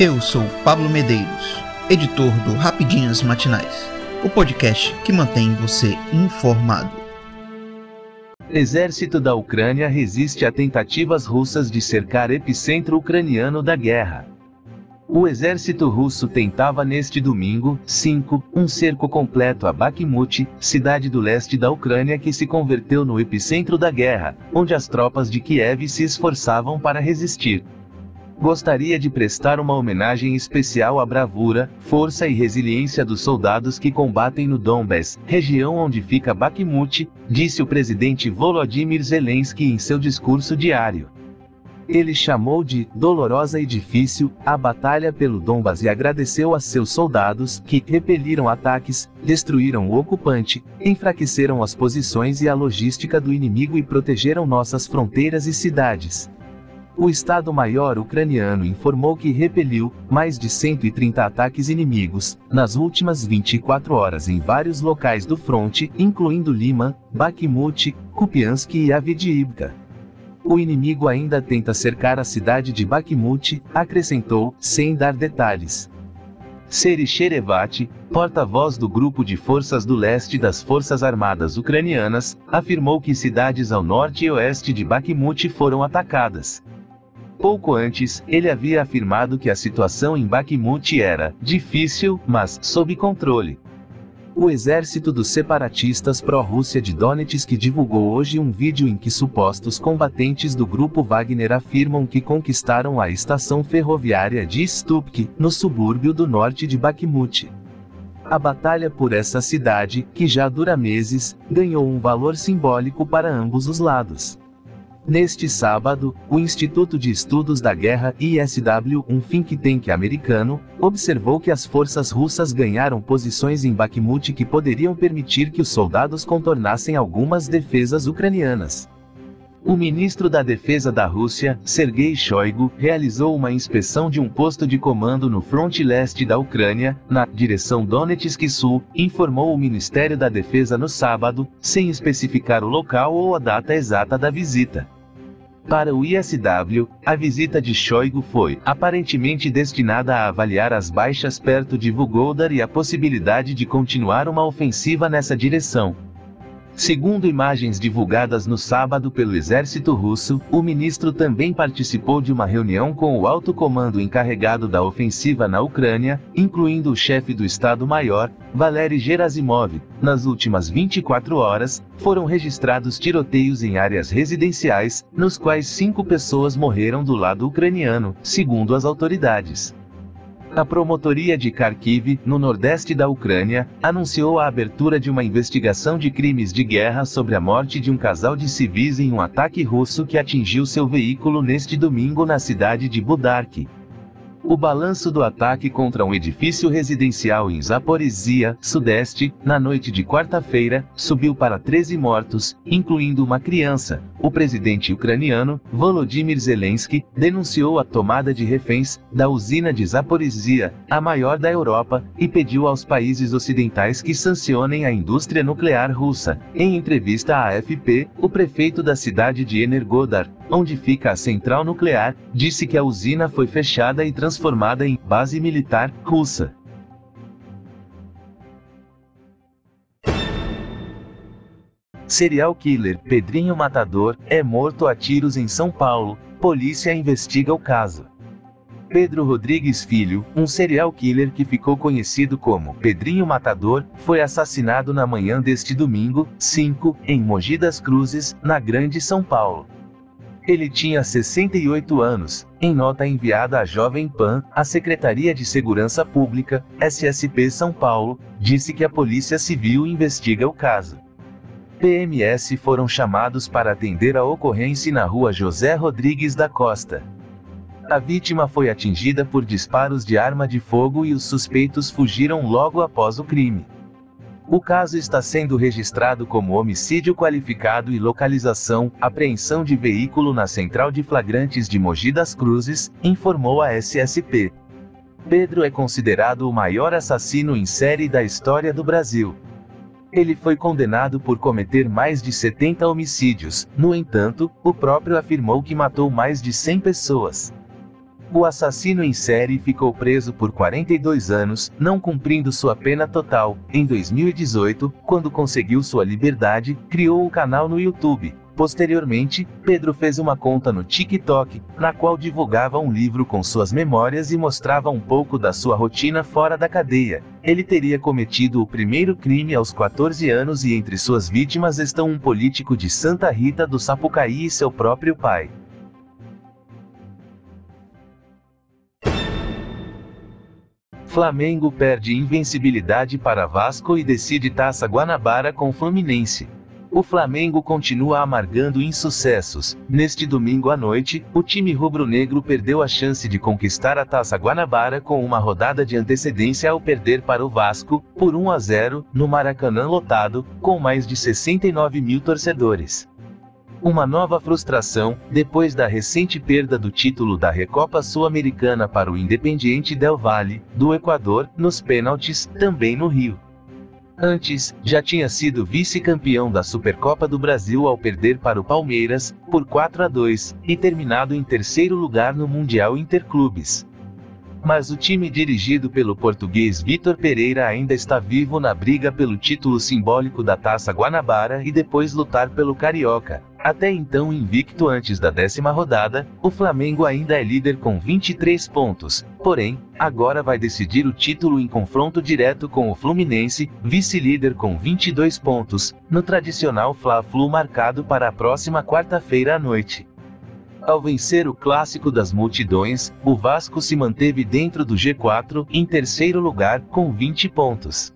Eu sou Pablo Medeiros, editor do Rapidinhas Matinais, o podcast que mantém você informado. Exército da Ucrânia resiste a tentativas russas de cercar epicentro ucraniano da guerra. O exército russo tentava neste domingo, 5, um cerco completo a Bakhmut, cidade do leste da Ucrânia que se converteu no epicentro da guerra, onde as tropas de Kiev se esforçavam para resistir. Gostaria de prestar uma homenagem especial à bravura, força e resiliência dos soldados que combatem no Donbass, região onde fica Bakhmut, disse o presidente Volodymyr Zelensky em seu discurso diário. Ele chamou de dolorosa e difícil a batalha pelo Donbas e agradeceu a seus soldados que repeliram ataques, destruíram o ocupante, enfraqueceram as posições e a logística do inimigo e protegeram nossas fronteiras e cidades. O Estado-Maior ucraniano informou que repeliu mais de 130 ataques inimigos nas últimas 24 horas em vários locais do fronte, incluindo Lima, Bakhmut, Kupiansk e Avdiivka. O inimigo ainda tenta cercar a cidade de Bakhmut, acrescentou, sem dar detalhes. Seri Sherevat, porta-voz do Grupo de Forças do Leste das Forças Armadas Ucranianas, afirmou que cidades ao norte e oeste de Bakhmut foram atacadas. Pouco antes, ele havia afirmado que a situação em Bakhmut era difícil, mas sob controle. O exército dos separatistas pró-Rússia de Donetsk divulgou hoje um vídeo em que supostos combatentes do grupo Wagner afirmam que conquistaram a estação ferroviária de Stupk, no subúrbio do norte de Bakhmut. A batalha por essa cidade, que já dura meses, ganhou um valor simbólico para ambos os lados. Neste sábado, o Instituto de Estudos da Guerra ISW, um think tank americano, observou que as forças russas ganharam posições em Bakhmut que poderiam permitir que os soldados contornassem algumas defesas ucranianas. O ministro da Defesa da Rússia, Sergei Shoigu, realizou uma inspeção de um posto de comando no fronte leste da Ucrânia, na direção Donetsk Sul, informou o Ministério da Defesa no sábado, sem especificar o local ou a data exata da visita. Para o ISW, a visita de Shoigu foi aparentemente destinada a avaliar as baixas perto de Vugodar e a possibilidade de continuar uma ofensiva nessa direção. Segundo imagens divulgadas no sábado pelo exército russo, o ministro também participou de uma reunião com o alto comando encarregado da ofensiva na Ucrânia, incluindo o chefe do Estado-Maior, Valery Gerasimov. Nas últimas 24 horas, foram registrados tiroteios em áreas residenciais, nos quais cinco pessoas morreram do lado ucraniano, segundo as autoridades. A promotoria de Kharkiv, no nordeste da Ucrânia, anunciou a abertura de uma investigação de crimes de guerra sobre a morte de um casal de civis em um ataque russo que atingiu seu veículo neste domingo na cidade de Budark. O balanço do ataque contra um edifício residencial em Zaporizhia, sudeste, na noite de quarta-feira, subiu para 13 mortos, incluindo uma criança. O presidente ucraniano, Volodymyr Zelensky, denunciou a tomada de reféns da usina de Zaporizhia, a maior da Europa, e pediu aos países ocidentais que sancionem a indústria nuclear russa. Em entrevista à AFP, o prefeito da cidade de Energodar, onde fica a central nuclear, disse que a usina foi fechada e transformada em base militar russa. Serial killer Pedrinho Matador é morto a tiros em São Paulo. Polícia investiga o caso. Pedro Rodrigues Filho, um serial killer que ficou conhecido como Pedrinho Matador, foi assassinado na manhã deste domingo, 5, em Mogi das Cruzes, na Grande São Paulo. Ele tinha 68 anos. Em nota enviada à Jovem Pan, a Secretaria de Segurança Pública, SSP São Paulo, disse que a Polícia Civil investiga o caso. PMS foram chamados para atender a ocorrência na rua José Rodrigues da Costa. A vítima foi atingida por disparos de arma de fogo e os suspeitos fugiram logo após o crime. O caso está sendo registrado como homicídio qualificado e localização, apreensão de veículo na Central de Flagrantes de Mogi das Cruzes, informou a SSP. Pedro é considerado o maior assassino em série da história do Brasil. Ele foi condenado por cometer mais de 70 homicídios, no entanto, o próprio afirmou que matou mais de 100 pessoas. O assassino em série ficou preso por 42 anos, não cumprindo sua pena total. Em 2018, quando conseguiu sua liberdade, criou o canal no YouTube. Posteriormente, Pedro fez uma conta no TikTok, na qual divulgava um livro com suas memórias e mostrava um pouco da sua rotina fora da cadeia. Ele teria cometido o primeiro crime aos 14 anos e entre suas vítimas estão um político de Santa Rita do Sapucaí e seu próprio pai. Flamengo perde invencibilidade para Vasco e decide Taça Guanabara com Fluminense. O Flamengo continua amargando insucessos. Neste domingo à noite, o time rubro-negro perdeu a chance de conquistar a Taça Guanabara com uma rodada de antecedência ao perder para o Vasco, por 1 a 0, no Maracanã lotado, com mais de 69 mil torcedores. Uma nova frustração, depois da recente perda do título da Recopa Sul-Americana para o Independiente Del Valle, do Equador, nos pênaltis, também no Rio. Antes, já tinha sido vice-campeão da Supercopa do Brasil ao perder para o Palmeiras, por 4 a 2, e terminado em terceiro lugar no Mundial Interclubes. Mas o time dirigido pelo português Vitor Pereira ainda está vivo na briga pelo título simbólico da Taça Guanabara e depois lutar pelo Carioca. Até então invicto antes da décima rodada, o Flamengo ainda é líder com 23 pontos, porém, agora vai decidir o título em confronto direto com o Fluminense, vice-líder com 22 pontos, no tradicional Fla-Flu marcado para a próxima quarta-feira à noite. Ao vencer o clássico das multidões, o Vasco se manteve dentro do G4, em terceiro lugar, com 20 pontos.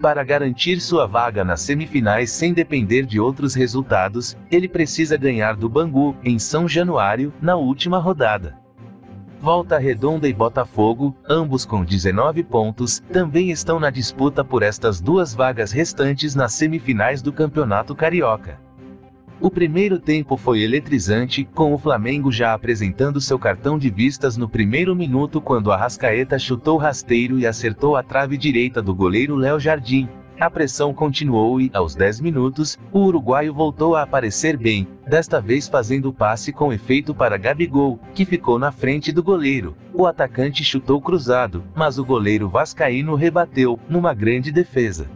Para garantir sua vaga nas semifinais sem depender de outros resultados, ele precisa ganhar do Bangu, em São Januário, na última rodada. Volta Redonda e Botafogo, ambos com 19 pontos, também estão na disputa por estas duas vagas restantes nas semifinais do Campeonato Carioca. O primeiro tempo foi eletrizante, com o Flamengo já apresentando seu cartão de vistas no primeiro minuto quando Arrascaeta chutou rasteiro e acertou a trave direita do goleiro Léo Jardim. A pressão continuou e, aos 10 minutos, o uruguaio voltou a aparecer bem, desta vez fazendo passe com efeito para Gabigol, que ficou na frente do goleiro. O atacante chutou cruzado, mas o goleiro vascaíno rebateu, numa grande defesa.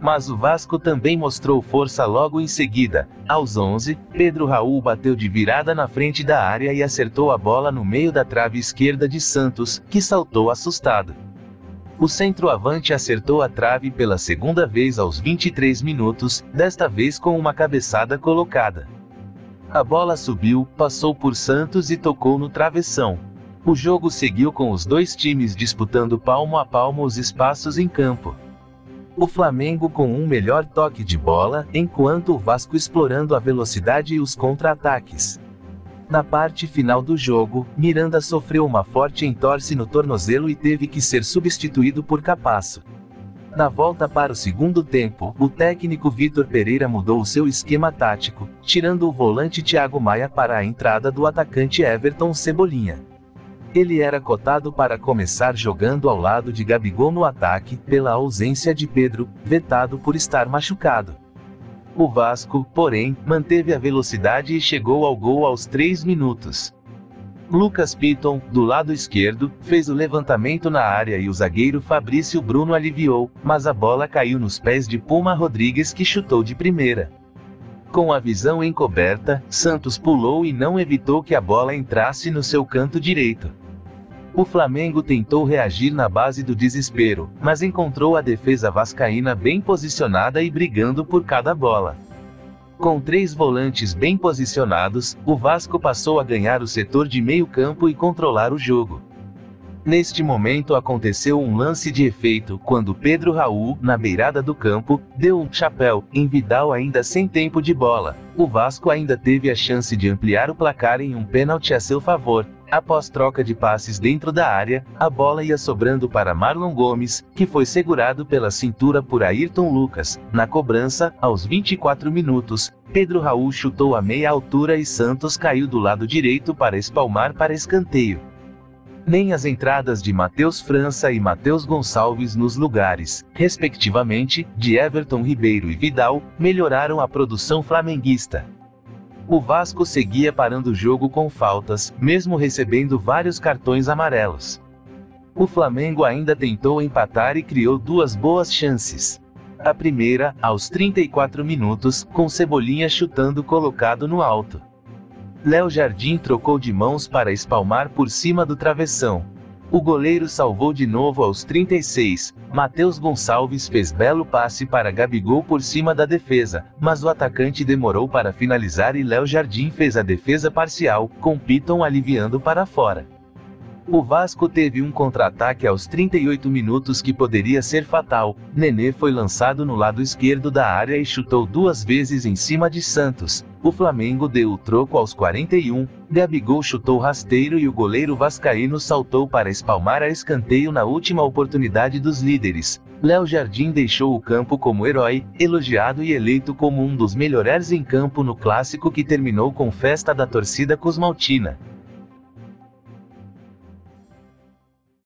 Mas o Vasco também mostrou força logo em seguida. Aos 11, Pedro Raul bateu de virada na frente da área e acertou a bola no meio da trave esquerda de Santos, que saltou assustado. O centroavante acertou a trave pela segunda vez aos 23 minutos, desta vez com uma cabeçada colocada. A bola subiu, passou por Santos e tocou no travessão. O jogo seguiu com os dois times disputando palmo a palmo os espaços em campo o Flamengo com um melhor toque de bola, enquanto o Vasco explorando a velocidade e os contra-ataques. Na parte final do jogo, Miranda sofreu uma forte entorse no tornozelo e teve que ser substituído por Capasso. Na volta para o segundo tempo, o técnico Vitor Pereira mudou o seu esquema tático, tirando o volante Thiago Maia para a entrada do atacante Everton Cebolinha. Ele era cotado para começar jogando ao lado de Gabigol no ataque, pela ausência de Pedro, vetado por estar machucado. O Vasco, porém, manteve a velocidade e chegou ao gol aos 3 minutos. Lucas Piton, do lado esquerdo, fez o levantamento na área e o zagueiro Fabrício Bruno aliviou, mas a bola caiu nos pés de Puma Rodrigues que chutou de primeira. Com a visão encoberta, Santos pulou e não evitou que a bola entrasse no seu canto direito. O Flamengo tentou reagir na base do desespero, mas encontrou a defesa vascaína bem posicionada e brigando por cada bola. Com três volantes bem posicionados, o Vasco passou a ganhar o setor de meio campo e controlar o jogo. Neste momento aconteceu um lance de efeito quando Pedro Raul, na beirada do campo, deu um chapéu em Vidal ainda sem tempo de bola. O Vasco ainda teve a chance de ampliar o placar em um pênalti a seu favor, Após troca de passes dentro da área, a bola ia sobrando para Marlon Gomes, que foi segurado pela cintura por Ayrton Lucas. Na cobrança, aos 24 minutos, Pedro Raul chutou a meia altura e Santos caiu do lado direito para espalmar para escanteio. Nem as entradas de Matheus França e Matheus Gonçalves nos lugares, respectivamente, de Everton Ribeiro e Vidal, melhoraram a produção flamenguista. O Vasco seguia parando o jogo com faltas, mesmo recebendo vários cartões amarelos. O Flamengo ainda tentou empatar e criou duas boas chances. A primeira, aos 34 minutos, com Cebolinha chutando colocado no alto. Léo Jardim trocou de mãos para espalmar por cima do travessão. O goleiro salvou de novo aos 36. Matheus Gonçalves fez belo passe para Gabigol por cima da defesa, mas o atacante demorou para finalizar e Léo Jardim fez a defesa parcial, com Piton aliviando para fora. O Vasco teve um contra-ataque aos 38 minutos que poderia ser fatal. Nenê foi lançado no lado esquerdo da área e chutou duas vezes em cima de Santos. O Flamengo deu o troco aos 41. Gabigol chutou rasteiro e o goleiro vascaíno saltou para espalmar a escanteio na última oportunidade dos líderes. Léo Jardim deixou o campo como herói, elogiado e eleito como um dos melhores em campo no clássico que terminou com festa da torcida cosmaltina.